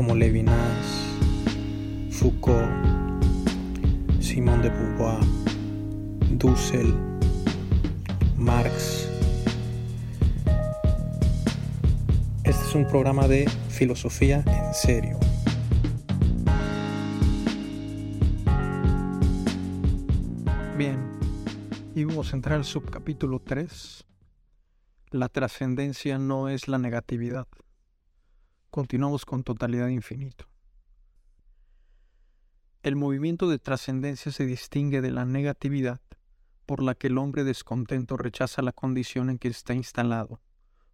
como Levinas, Foucault, Simón de Beauvoir, Dussel, Marx. Este es un programa de filosofía en serio. Bien, y vamos a entrar al subcapítulo 3. La trascendencia no es la negatividad. Continuamos con totalidad infinito. El movimiento de trascendencia se distingue de la negatividad por la que el hombre descontento rechaza la condición en que está instalado.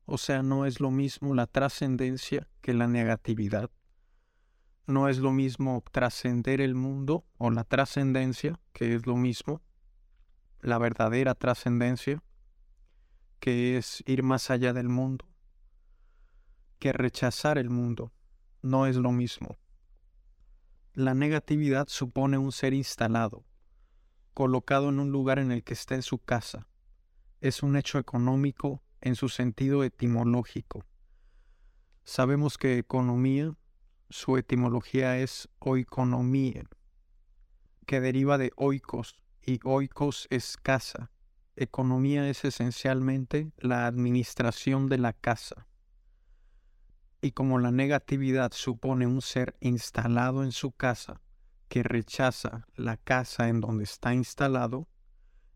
O sea, no es lo mismo la trascendencia que la negatividad. No es lo mismo trascender el mundo o la trascendencia, que es lo mismo, la verdadera trascendencia, que es ir más allá del mundo que rechazar el mundo. No es lo mismo. La negatividad supone un ser instalado, colocado en un lugar en el que está en su casa. Es un hecho económico en su sentido etimológico. Sabemos que economía, su etimología es oikonomía, que deriva de oikos, y oikos es casa. Economía es esencialmente la administración de la casa. Y como la negatividad supone un ser instalado en su casa que rechaza la casa en donde está instalado,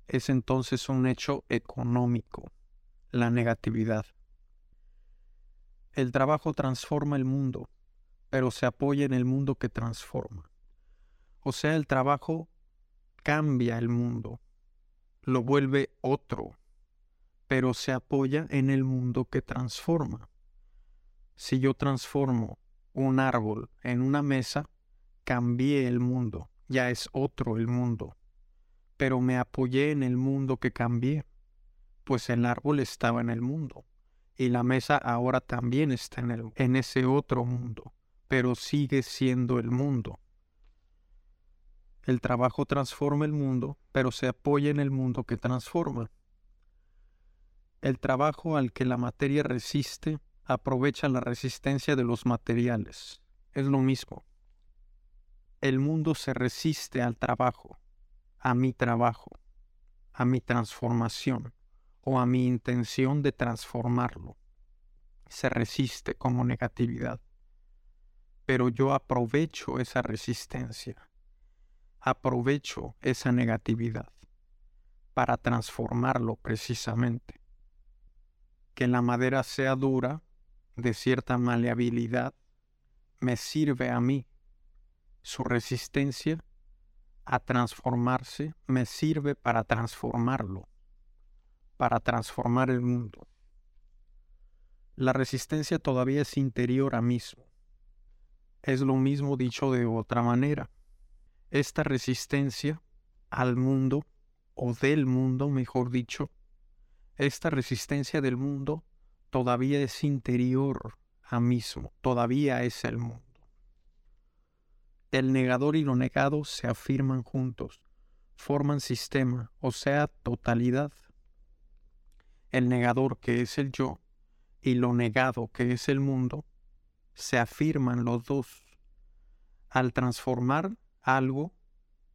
es entonces un hecho económico, la negatividad. El trabajo transforma el mundo, pero se apoya en el mundo que transforma. O sea, el trabajo cambia el mundo, lo vuelve otro, pero se apoya en el mundo que transforma si yo transformo un árbol en una mesa, cambié el mundo, ya es otro el mundo. Pero me apoyé en el mundo que cambié, pues el árbol estaba en el mundo, y la mesa ahora también está en, el, en ese otro mundo, pero sigue siendo el mundo. El trabajo transforma el mundo, pero se apoya en el mundo que transforma. El trabajo al que la materia resiste aprovecha la resistencia de los materiales. Es lo mismo. El mundo se resiste al trabajo, a mi trabajo, a mi transformación o a mi intención de transformarlo. Se resiste como negatividad. Pero yo aprovecho esa resistencia, aprovecho esa negatividad para transformarlo precisamente. Que la madera sea dura de cierta maleabilidad me sirve a mí. Su resistencia a transformarse me sirve para transformarlo, para transformar el mundo. La resistencia todavía es interior a mismo. Es lo mismo dicho de otra manera. Esta resistencia al mundo, o del mundo, mejor dicho, esta resistencia del mundo todavía es interior a mismo, todavía es el mundo. El negador y lo negado se afirman juntos, forman sistema, o sea, totalidad. El negador que es el yo y lo negado que es el mundo, se afirman los dos. Al transformar algo,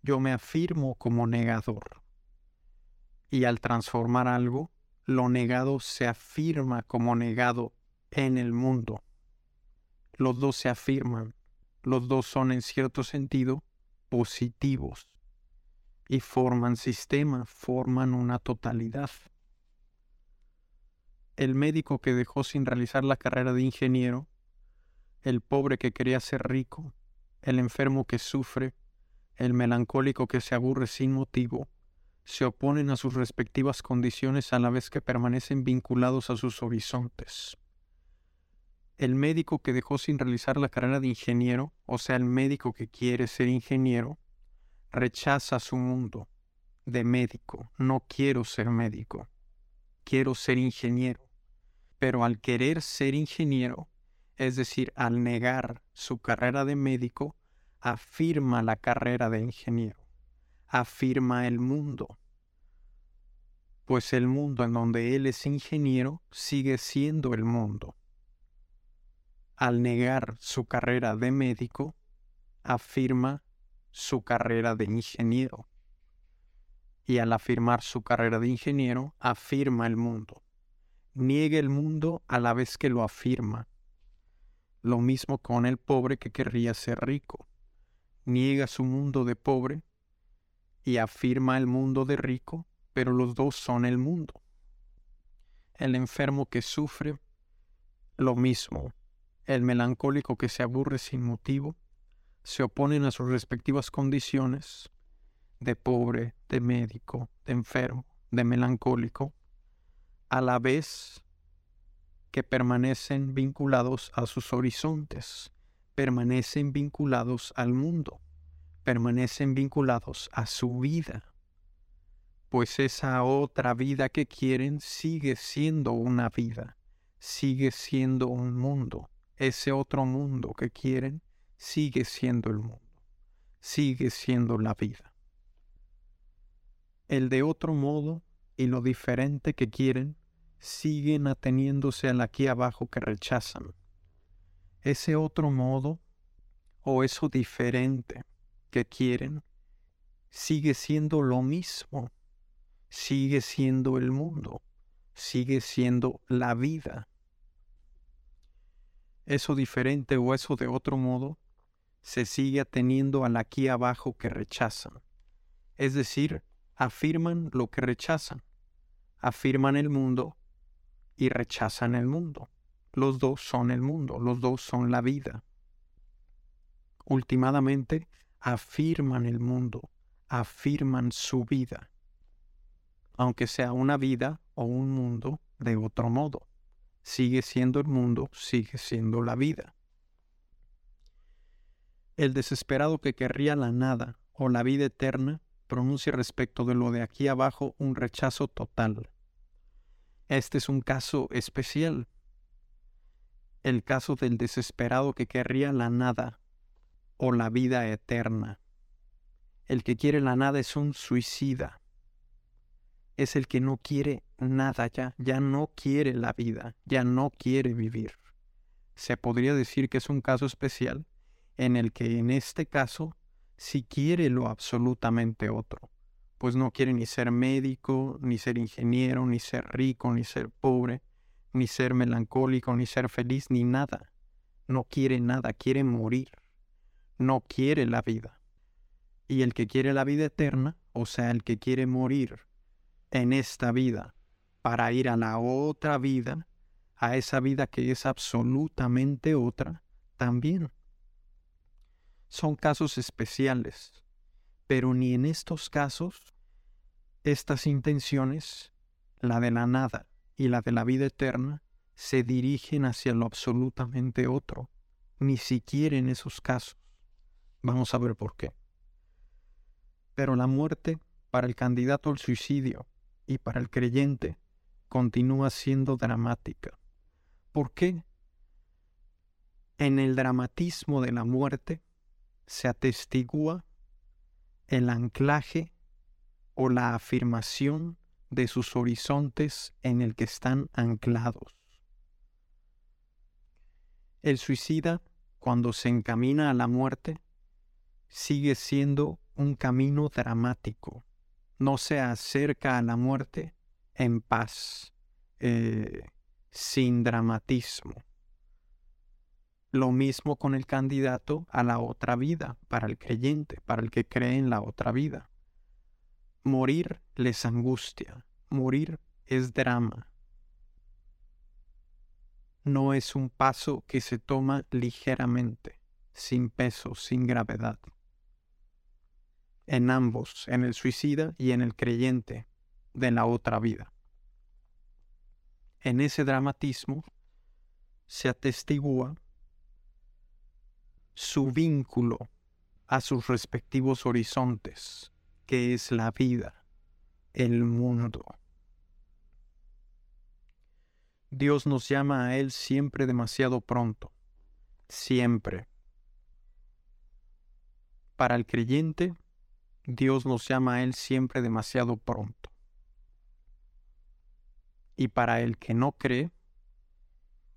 yo me afirmo como negador. Y al transformar algo, lo negado se afirma como negado en el mundo. Los dos se afirman, los dos son en cierto sentido positivos y forman sistema, forman una totalidad. El médico que dejó sin realizar la carrera de ingeniero, el pobre que quería ser rico, el enfermo que sufre, el melancólico que se aburre sin motivo, se oponen a sus respectivas condiciones a la vez que permanecen vinculados a sus horizontes. el médico que dejó sin realizar la carrera de ingeniero, o sea, el médico que quiere ser ingeniero, rechaza su mundo de médico. No quiero ser médico, quiero ser ingeniero. Pero al querer ser ingeniero, es decir, al negar su carrera de médico, afirma la carrera de ingeniero, afirma el mundo. Pues el mundo en donde él es ingeniero sigue siendo el mundo. Al negar su carrera de médico, afirma su carrera de ingeniero. Y al afirmar su carrera de ingeniero, afirma el mundo. Niega el mundo a la vez que lo afirma lo mismo con el pobre que querría ser rico. Niega su mundo de pobre y afirma el mundo de rico, pero los dos son el mundo. El enfermo que sufre, lo mismo. El melancólico que se aburre sin motivo, se oponen a sus respectivas condiciones de pobre, de médico, de enfermo, de melancólico, a la vez que permanecen vinculados a sus horizontes, permanecen vinculados al mundo, permanecen vinculados a su vida, pues esa otra vida que quieren sigue siendo una vida, sigue siendo un mundo, ese otro mundo que quieren sigue siendo el mundo, sigue siendo la vida. El de otro modo y lo diferente que quieren siguen ateniéndose al aquí abajo que rechazan. Ese otro modo o eso diferente que quieren sigue siendo lo mismo, sigue siendo el mundo, sigue siendo la vida. Eso diferente o eso de otro modo se sigue ateniendo al aquí abajo que rechazan. Es decir, afirman lo que rechazan, afirman el mundo y rechazan el mundo. Los dos son el mundo, los dos son la vida. Ultimadamente afirman el mundo, afirman su vida, aunque sea una vida o un mundo de otro modo. Sigue siendo el mundo, sigue siendo la vida. El desesperado que querría la nada o la vida eterna pronuncia respecto de lo de aquí abajo un rechazo total este es un caso especial, el caso del desesperado que querría la nada o la vida eterna. El que quiere la nada es un suicida. Es el que no quiere nada ya, ya no quiere la vida, ya no quiere vivir. Se podría decir que es un caso especial en el que en este caso si quiere lo absolutamente otro pues no quiere ni ser médico, ni ser ingeniero, ni ser rico, ni ser pobre, ni ser melancólico, ni ser feliz, ni nada. No quiere nada, quiere morir. No quiere la vida. Y el que quiere la vida eterna, o sea, el que quiere morir en esta vida para ir a la otra vida, a esa vida que es absolutamente otra, también. Son casos especiales pero ni en estos casos estas intenciones, la de la nada y la de la vida eterna, se dirigen hacia lo absolutamente otro, ni siquiera en esos casos. Vamos a ver por qué. Pero la muerte para el candidato al suicidio y para el creyente continúa siendo dramática. ¿Por qué? En el dramatismo de la muerte se atestigua el anclaje o la afirmación de sus horizontes en el que están anclados. El suicida, cuando se encamina a la muerte, sigue siendo un camino dramático. No se acerca a la muerte en paz, eh, sin dramatismo. Lo mismo con el candidato a la otra vida, para el creyente, para el que cree en la otra vida. Morir les angustia, morir es drama. No es un paso que se toma ligeramente, sin peso, sin gravedad. En ambos, en el suicida y en el creyente de la otra vida. En ese dramatismo se atestigua su vínculo a sus respectivos horizontes, que es la vida, el mundo. Dios nos llama a Él siempre demasiado pronto, siempre. Para el creyente, Dios nos llama a Él siempre demasiado pronto. Y para el que no cree,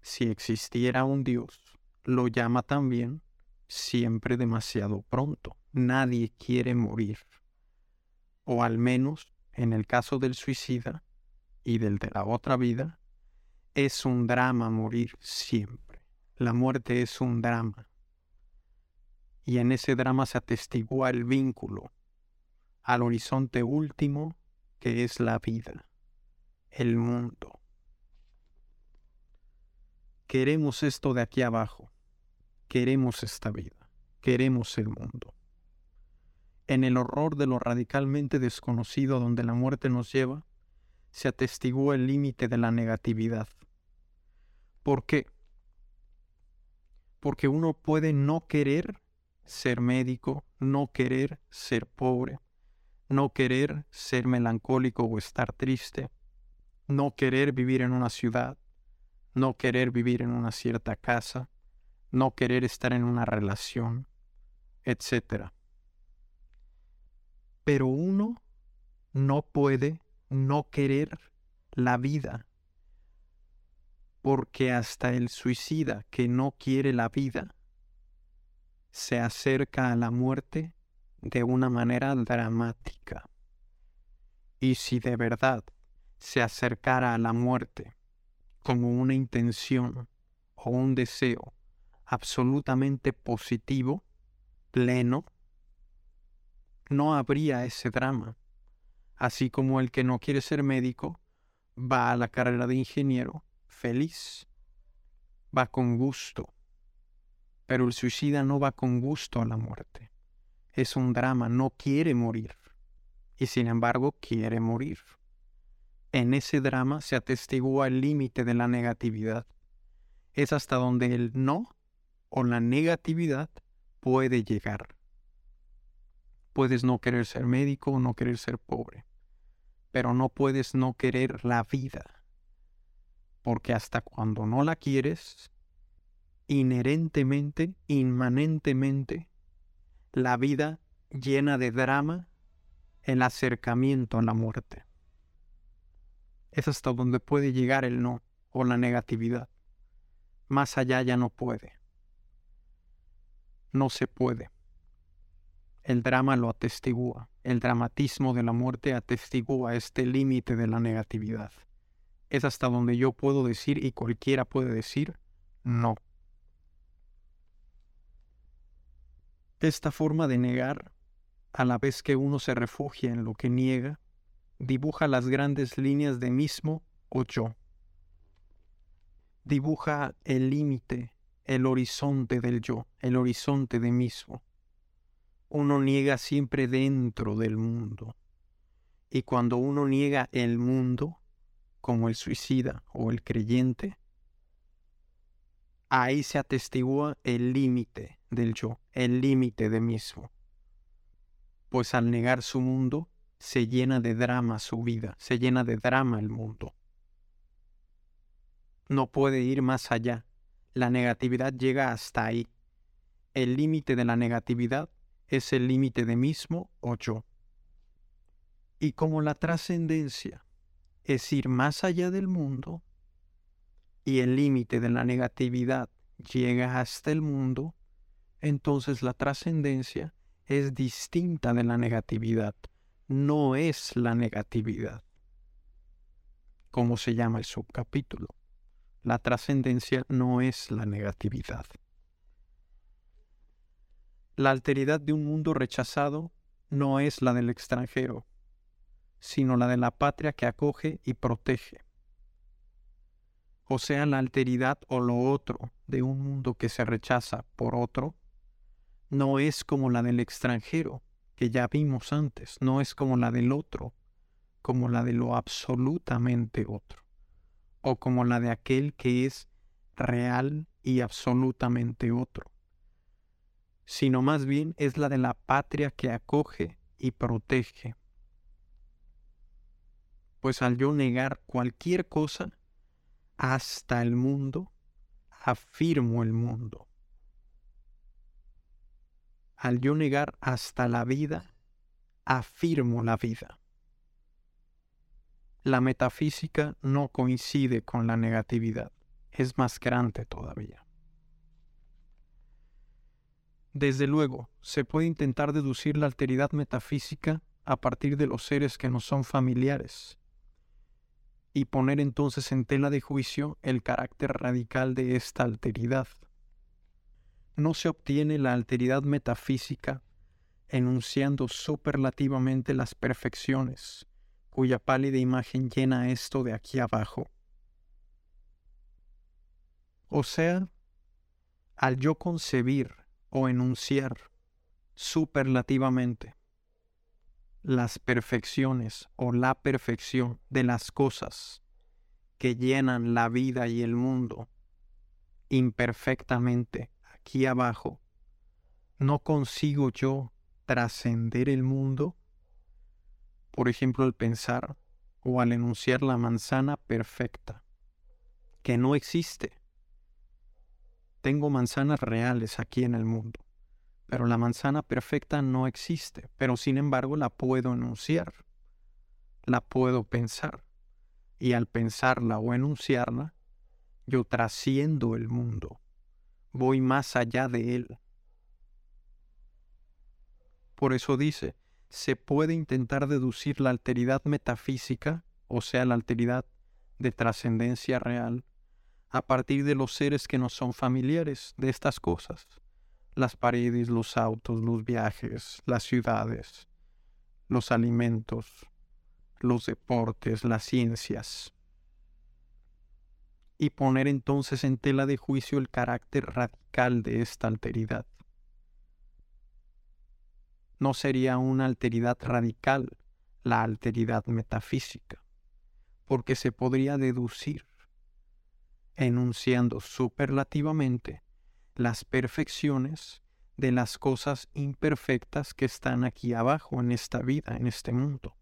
si existiera un Dios, lo llama también siempre demasiado pronto. Nadie quiere morir. O al menos, en el caso del suicida y del de la otra vida, es un drama morir siempre. La muerte es un drama. Y en ese drama se atestigua el vínculo al horizonte último que es la vida, el mundo. Queremos esto de aquí abajo, queremos esta vida, queremos el mundo. En el horror de lo radicalmente desconocido donde la muerte nos lleva, se atestiguó el límite de la negatividad. ¿Por qué? Porque uno puede no querer ser médico, no querer ser pobre, no querer ser melancólico o estar triste, no querer vivir en una ciudad, no querer vivir en una cierta casa, no querer estar en una relación, etc. Pero uno no puede no querer la vida, porque hasta el suicida que no quiere la vida se acerca a la muerte de una manera dramática. Y si de verdad se acercara a la muerte como una intención o un deseo absolutamente positivo, pleno, no habría ese drama. Así como el que no quiere ser médico va a la carrera de ingeniero feliz, va con gusto, pero el suicida no va con gusto a la muerte. Es un drama, no quiere morir, y sin embargo quiere morir. En ese drama se atestigua el límite de la negatividad. Es hasta donde el no o la negatividad puede llegar. Puedes no querer ser médico o no querer ser pobre, pero no puedes no querer la vida, porque hasta cuando no la quieres, inherentemente, inmanentemente, la vida llena de drama, el acercamiento a la muerte. Es hasta donde puede llegar el no o la negatividad. Más allá ya no puede no se puede. El drama lo atestigua, el dramatismo de la muerte atestigua este límite de la negatividad. Es hasta donde yo puedo decir y cualquiera puede decir no. Esta forma de negar, a la vez que uno se refugia en lo que niega, dibuja las grandes líneas de mismo o yo. Dibuja el límite el horizonte del yo, el horizonte de mismo. Uno niega siempre dentro del mundo. Y cuando uno niega el mundo, como el suicida o el creyente, ahí se atestigua el límite del yo, el límite de mismo. Pues al negar su mundo, se llena de drama su vida, se llena de drama el mundo. No puede ir más allá, la negatividad llega hasta ahí. El límite de la negatividad es el límite de mismo o yo. Y como la trascendencia es ir más allá del mundo, y el límite de la negatividad llega hasta el mundo, entonces la trascendencia es distinta de la negatividad, no es la negatividad, como se llama el subcapítulo. La trascendencia no es la negatividad. La alteridad de un mundo rechazado no es la del extranjero, sino la de la patria que acoge y protege. O sea, la alteridad o lo otro de un mundo que se rechaza por otro, no es como la del extranjero, que ya vimos antes, no es como la del otro, como la de lo absolutamente otro o como la de aquel que es real y absolutamente otro, sino más bien es la de la patria que acoge y protege. Pues al yo negar cualquier cosa, hasta el mundo, afirmo el mundo. Al yo negar hasta la vida, afirmo la vida. La metafísica no coincide con la negatividad, es más grande todavía. Desde luego, se puede intentar deducir la alteridad metafísica a partir de los seres que no son familiares, y poner entonces en tela de juicio el carácter radical de esta alteridad. No se obtiene la alteridad metafísica enunciando superlativamente las perfecciones, cuya pálida imagen llena esto de aquí abajo. O sea, al yo concebir o enunciar superlativamente las perfecciones o la perfección de las cosas que llenan la vida y el mundo imperfectamente aquí abajo, no consigo yo trascender el mundo, por ejemplo, al pensar o al enunciar la manzana perfecta, que no existe. Tengo manzanas reales aquí en el mundo pero la manzana perfecta no existe, pero sin embargo la puedo enunciar, la puedo pensar, y al pensarla o enunciarla, yo trasciendo el mundo, voy más allá de él. Por eso dice, se puede intentar deducir la alteridad metafísica, o sea, la alteridad de trascendencia real, a partir de los seres que no son familiares de estas cosas las paredes, los autos, los viajes, las ciudades, los alimentos, los deportes, las ciencias. Y poner entonces en tela de juicio el carácter radical de esta alteridad. No sería una alteridad radical la alteridad metafísica, porque se podría deducir, enunciando superlativamente, las perfecciones de las cosas imperfectas que están aquí abajo en esta vida, en este mundo.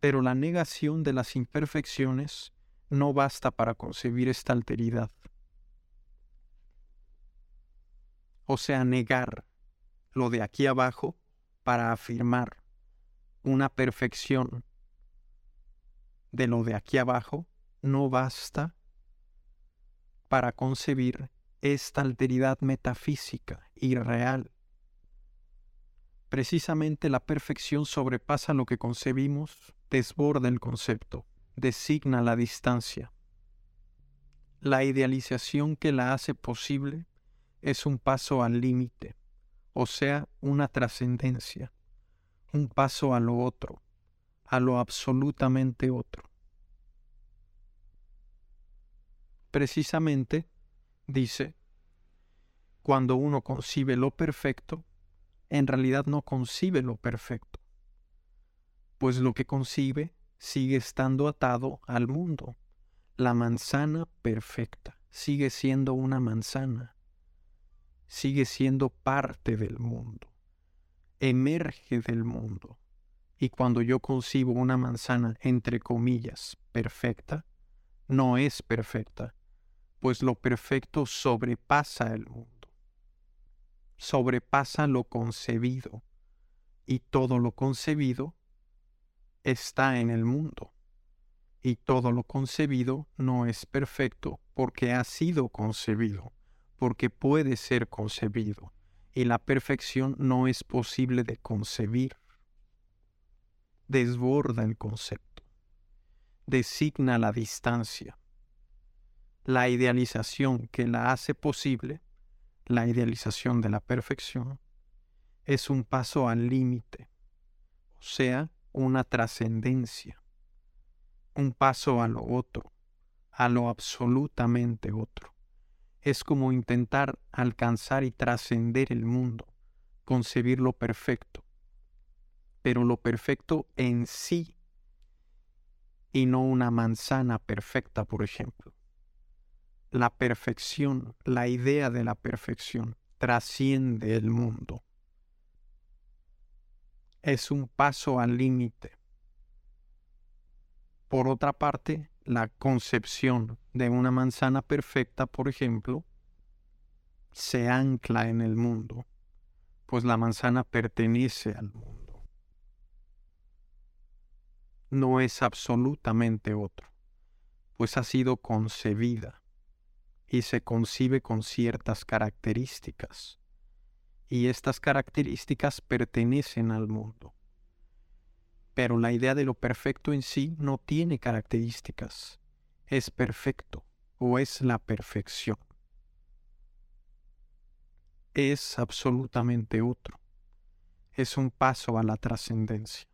Pero la negación de las imperfecciones no basta para concebir esta alteridad. O sea, negar lo de aquí abajo para afirmar una perfección de lo de aquí abajo no basta para concebir esta alteridad metafísica y real. Precisamente la perfección sobrepasa lo que concebimos, desborda el concepto, designa la distancia. La idealización que la hace posible es un paso al límite, o sea, una trascendencia, un paso a lo otro, a lo absolutamente otro. Precisamente dice, cuando uno concibe lo perfecto, en realidad no concibe lo perfecto, pues lo que concibe sigue estando atado al mundo. La manzana perfecta sigue siendo una manzana, sigue siendo parte del mundo, emerge del mundo. Y cuando yo concibo una manzana, entre comillas, perfecta, no es perfecta, pues lo perfecto sobrepasa el mundo, sobrepasa lo concebido, y todo lo concebido está en el mundo, y todo lo concebido no es perfecto porque ha sido concebido, porque puede ser concebido, y la perfección no es posible de concebir. Desborda el concepto, designa la distancia la idealización que la hace posible, la idealización de la perfección, es un paso al límite, o sea, una trascendencia, un paso a lo otro, a lo absolutamente otro. Es como intentar alcanzar y trascender el mundo, concebir lo perfecto, pero lo perfecto en sí, y no una manzana perfecta, por ejemplo la perfección, la idea de la perfección, trasciende el mundo. Es un paso al límite. Por otra parte, la concepción de una manzana perfecta, por ejemplo, se ancla en el mundo, pues la manzana pertenece al mundo. No es absolutamente otro, pues ha sido concebida y se concibe con ciertas características, y estas características pertenecen al mundo. Pero la idea de lo perfecto en sí no tiene características, es perfecto o es la perfección. Es absolutamente otro, es un paso a la trascendencia.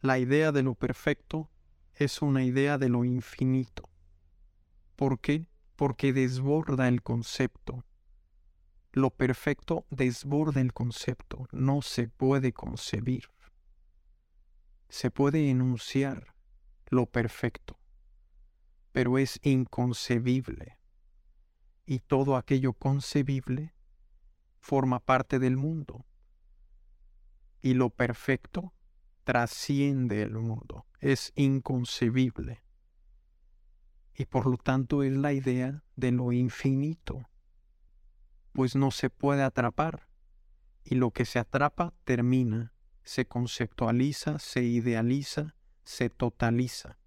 La idea de lo perfecto es una idea de lo infinito. ¿Por qué? Porque desborda el concepto. Lo perfecto desborda el concepto, no se puede concebir. Se puede enunciar lo perfecto, pero es inconcebible. Y todo aquello concebible forma parte del mundo. Y lo perfecto trasciende el mundo, es inconcebible. Y por lo tanto es la idea de lo infinito, pues no se puede atrapar. Y lo que se atrapa termina, se conceptualiza, se idealiza, se totaliza.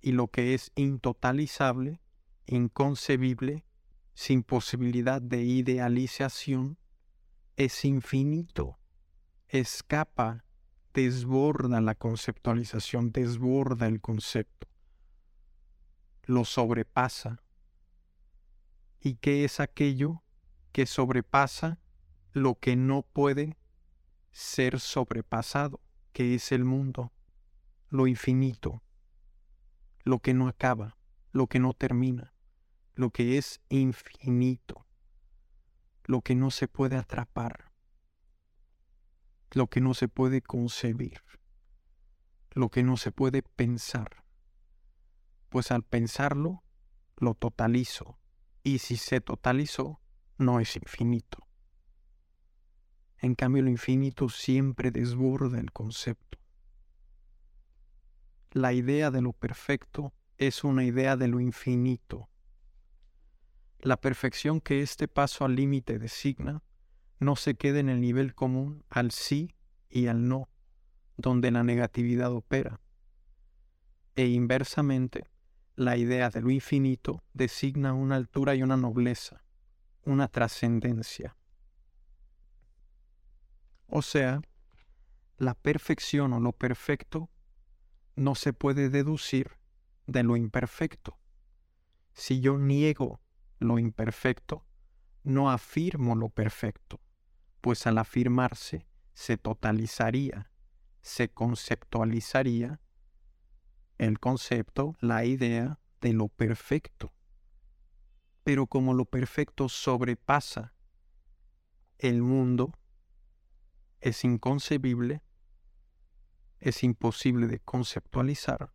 Y lo que es intotalizable, inconcebible, sin posibilidad de idealización, es infinito, escapa desborda la conceptualización, desborda el concepto, lo sobrepasa. ¿Y qué es aquello que sobrepasa lo que no puede ser sobrepasado, que es el mundo, lo infinito, lo que no acaba, lo que no termina, lo que es infinito, lo que no se puede atrapar? lo que no se puede concebir, lo que no se puede pensar. Pues al pensarlo, lo totalizo, y si se totalizó, no es infinito. En cambio, lo infinito siempre desborda el concepto. La idea de lo perfecto es una idea de lo infinito. La perfección que este paso al límite designa no se quede en el nivel común al sí y al no, donde la negatividad opera. E inversamente, la idea de lo infinito designa una altura y una nobleza, una trascendencia. O sea, la perfección o lo perfecto no se puede deducir de lo imperfecto. Si yo niego lo imperfecto, no afirmo lo perfecto pues al afirmarse se totalizaría, se conceptualizaría el concepto, la idea de lo perfecto. Pero como lo perfecto sobrepasa el mundo, es inconcebible, es imposible de conceptualizar,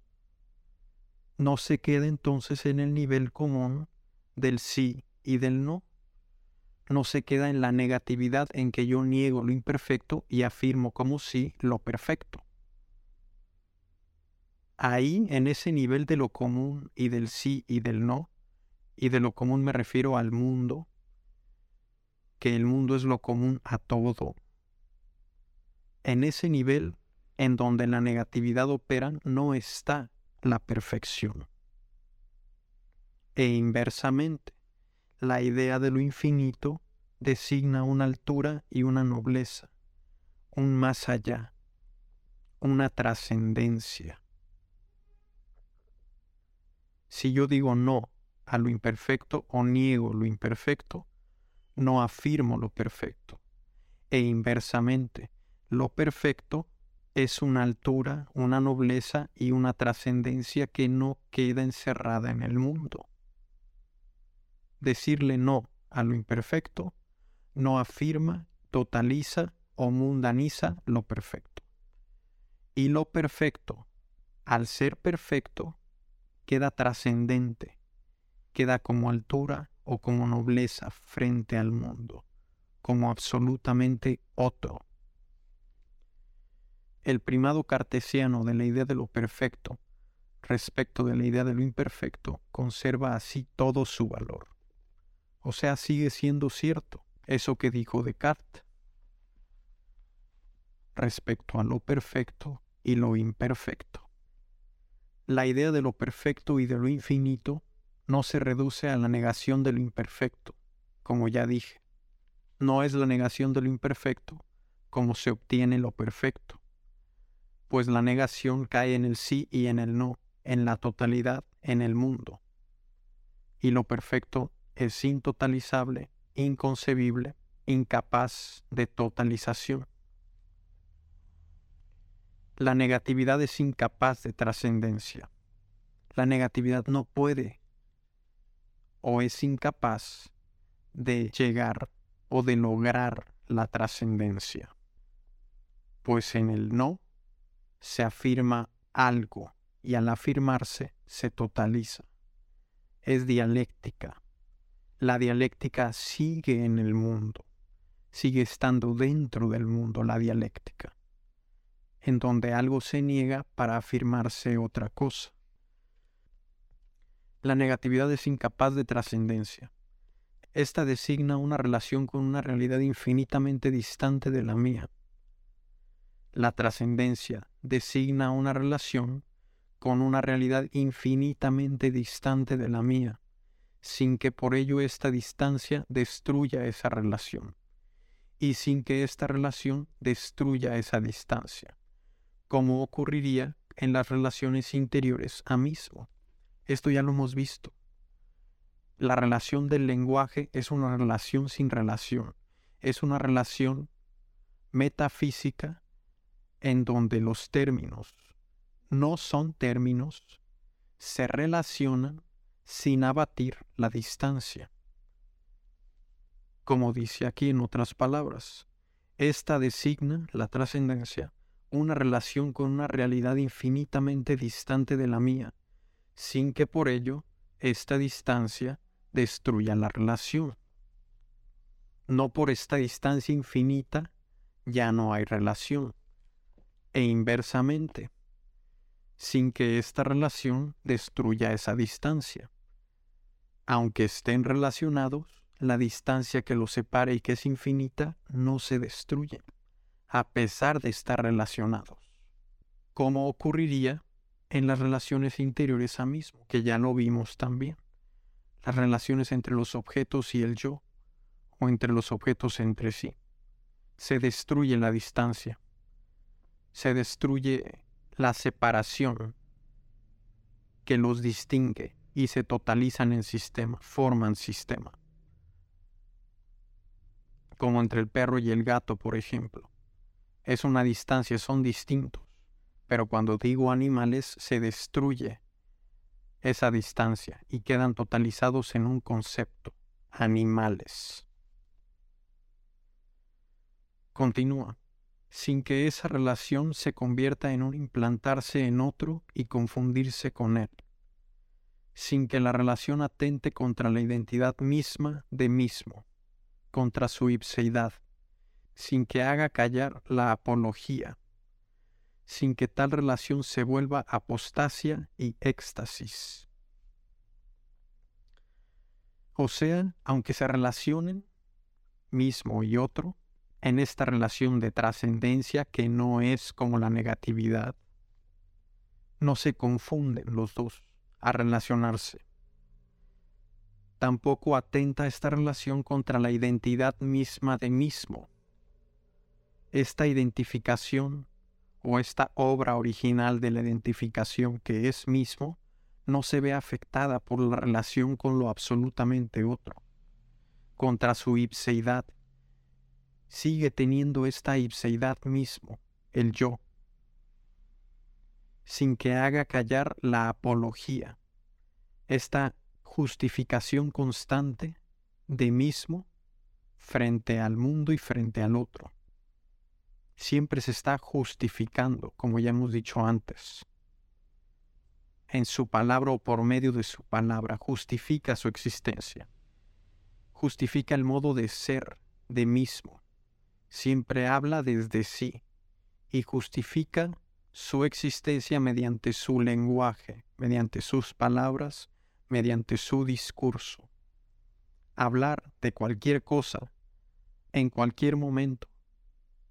no se queda entonces en el nivel común del sí y del no, no se queda en la negatividad en que yo niego lo imperfecto y afirmo como sí lo perfecto. Ahí, en ese nivel de lo común y del sí y del no, y de lo común me refiero al mundo, que el mundo es lo común a todo. En ese nivel en donde la negatividad opera no está la perfección. E inversamente, la idea de lo infinito designa una altura y una nobleza, un más allá, una trascendencia. Si yo digo no a lo imperfecto o niego lo imperfecto, no afirmo lo perfecto. E inversamente, lo perfecto es una altura, una nobleza y una trascendencia que no queda encerrada en el mundo decirle no a lo imperfecto no afirma, totaliza o mundaniza lo perfecto. Y lo perfecto, al ser perfecto, queda trascendente, queda como altura o como nobleza frente al mundo, como absolutamente otro. El primado cartesiano de la idea de lo perfecto respecto de la idea de lo imperfecto conserva así todo su valor. O sea, sigue siendo cierto eso que dijo Descartes respecto a lo perfecto y lo imperfecto. La idea de lo perfecto y de lo infinito no se reduce a la negación de lo imperfecto, como ya dije. No es la negación de lo imperfecto como se obtiene lo perfecto, pues la negación cae en el sí y en el no, en la totalidad, en el mundo. Y lo perfecto es intotalizable, inconcebible, incapaz de totalización. La negatividad es incapaz de trascendencia. La negatividad no puede o es incapaz de llegar o de lograr la trascendencia. Pues en el no se afirma algo y al afirmarse se totaliza. Es dialéctica. La dialéctica sigue en el mundo, sigue estando dentro del mundo la dialéctica en donde algo se niega para afirmarse otra cosa. La negatividad es incapaz de trascendencia. Esta designa una relación con una realidad infinitamente distante de la mía. La trascendencia designa una relación con una realidad infinitamente distante de la mía, sin que por ello esta distancia destruya esa relación, y sin que esta relación destruya esa distancia como ocurriría en las relaciones interiores a mismo. Esto ya lo hemos visto. La relación del lenguaje es una relación sin relación, es una relación metafísica en donde los términos no son términos, se relacionan sin abatir la distancia. Como dice aquí en otras palabras, esta designa la trascendencia una relación con una realidad infinitamente distante de la mía, sin que por ello esta distancia destruya la relación. No por esta distancia infinita ya no hay relación, e inversamente, sin que esta relación destruya esa distancia. Aunque estén relacionados, la distancia que los separa y que es infinita no se destruye a pesar de estar relacionados, como ocurriría en las relaciones interiores a mismo, que ya lo vimos también, las relaciones entre los objetos y el yo, o entre los objetos entre sí. Se destruye la distancia, se destruye la separación que los distingue y se totalizan en sistema, forman sistema. Como entre el perro y el gato, por ejemplo es una distancia, son distintos. Pero cuando digo animales, se destruye esa distancia y quedan totalizados en un concepto, animales. Continúa, sin que esa relación se convierta en un implantarse en otro y confundirse con él, sin que la relación atente contra la identidad misma de mismo, contra su ipseidad, sin que haga callar la apología, sin que tal relación se vuelva apostasia y éxtasis. O sea, aunque se relacionen mismo y otro, en esta relación de trascendencia que no es como la negatividad, no se confunden los dos a relacionarse. Tampoco atenta esta relación contra la identidad misma de mismo, esta identificación o esta obra original de la identificación que es mismo no se ve afectada por la relación con lo absolutamente otro, contra su ipseidad. Sigue teniendo esta ipseidad mismo, el yo, sin que haga callar la apología, esta justificación constante de mismo frente al mundo y frente al otro siempre se está justificando, como ya hemos dicho antes. en su palabra o por medio de su palabra, justifica su existencia. Justifica el modo de ser de mismo. Siempre habla desde sí y justifica su existencia mediante su lenguaje, mediante sus palabras, mediante su discurso. Hablar de cualquier cosa, en cualquier momento,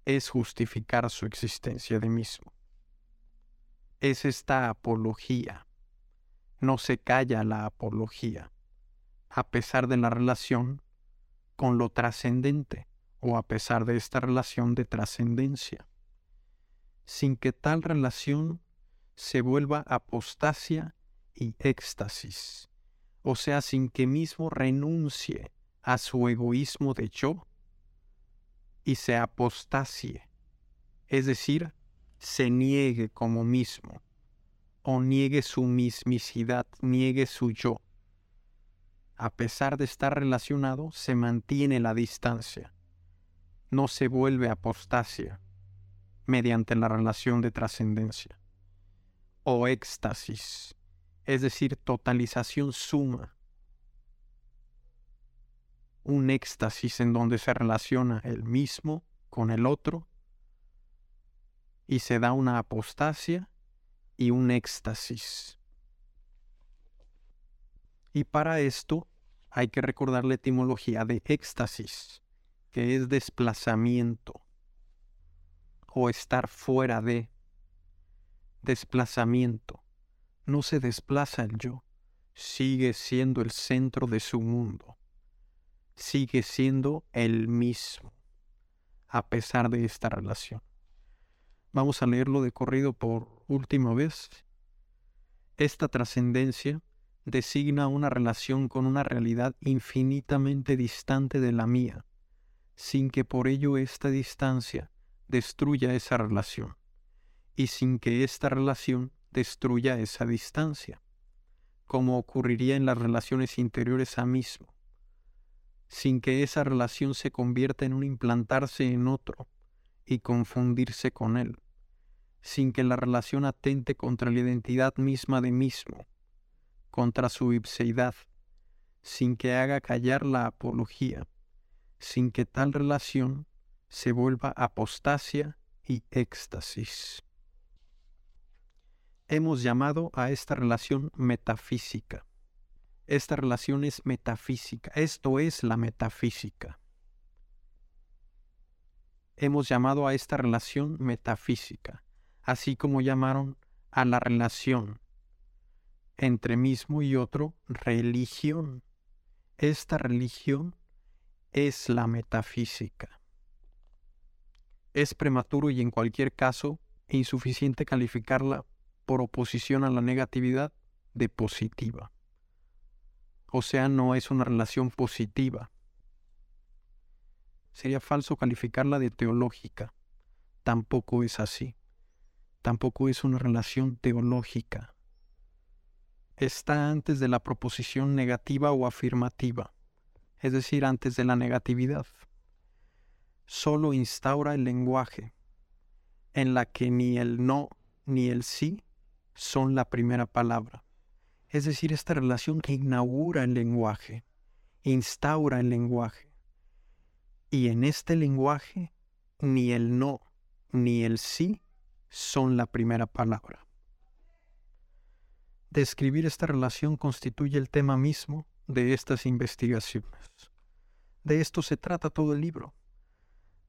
es justificar su existencia de mismo. Es esta apología. No se calla la apología, a pesar de la relación con lo trascendente o a pesar de esta relación de trascendencia sin que tal relación se vuelva apostasia y éxtasis, o sea, sin que mismo renuncie a su egoísmo de yo y se apostasie, es decir, se niegue como mismo, o niegue su mismicidad, niegue su yo. A pesar de estar relacionado, se mantiene la distancia, no se vuelve apostasia mediante la relación de trascendencia o éxtasis, es decir, totalización suma. Un éxtasis en donde se relaciona el mismo con el otro y se da una apostasia y un éxtasis. Y para esto hay que recordar la etimología de éxtasis, que es desplazamiento o estar fuera de desplazamiento. No se desplaza el yo, sigue siendo el centro de su mundo, sigue siendo el mismo, a pesar de esta relación. Vamos a leerlo de corrido por última vez. Esta trascendencia designa una relación con una realidad infinitamente distante de la mía, sin que por ello esta distancia destruya esa relación y sin que esta relación destruya esa distancia, como ocurriría en las relaciones interiores a mismo, sin que esa relación se convierta en un implantarse en otro y confundirse con él, sin que la relación atente contra la identidad misma de mismo, contra su ipseidad, sin que haga callar la apología, sin que tal relación se vuelva apostasia y éxtasis. Hemos llamado a esta relación metafísica. Esta relación es metafísica, esto es la metafísica. Hemos llamado a esta relación metafísica, así como llamaron a la relación entre mismo y otro religión. Esta religión es la metafísica. Es prematuro y en cualquier caso insuficiente calificarla por oposición a la negatividad de positiva. O sea, no es una relación positiva. Sería falso calificarla de teológica. Tampoco es así. Tampoco es una relación teológica. Está antes de la proposición negativa o afirmativa, es decir, antes de la negatividad solo instaura el lenguaje, en la que ni el no ni el sí son la primera palabra. Es decir, esta relación que inaugura el lenguaje, instaura el lenguaje. Y en este lenguaje ni el no ni el sí son la primera palabra. Describir esta relación constituye el tema mismo de estas investigaciones. De esto se trata todo el libro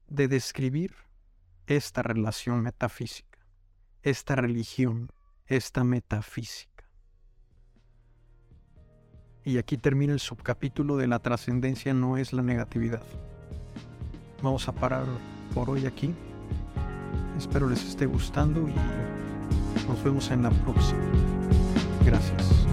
de describir esta relación metafísica, esta religión, esta metafísica. Y aquí termina el subcapítulo de la trascendencia no es la negatividad. Vamos a parar por hoy aquí. Espero les esté gustando y nos vemos en la próxima. Gracias.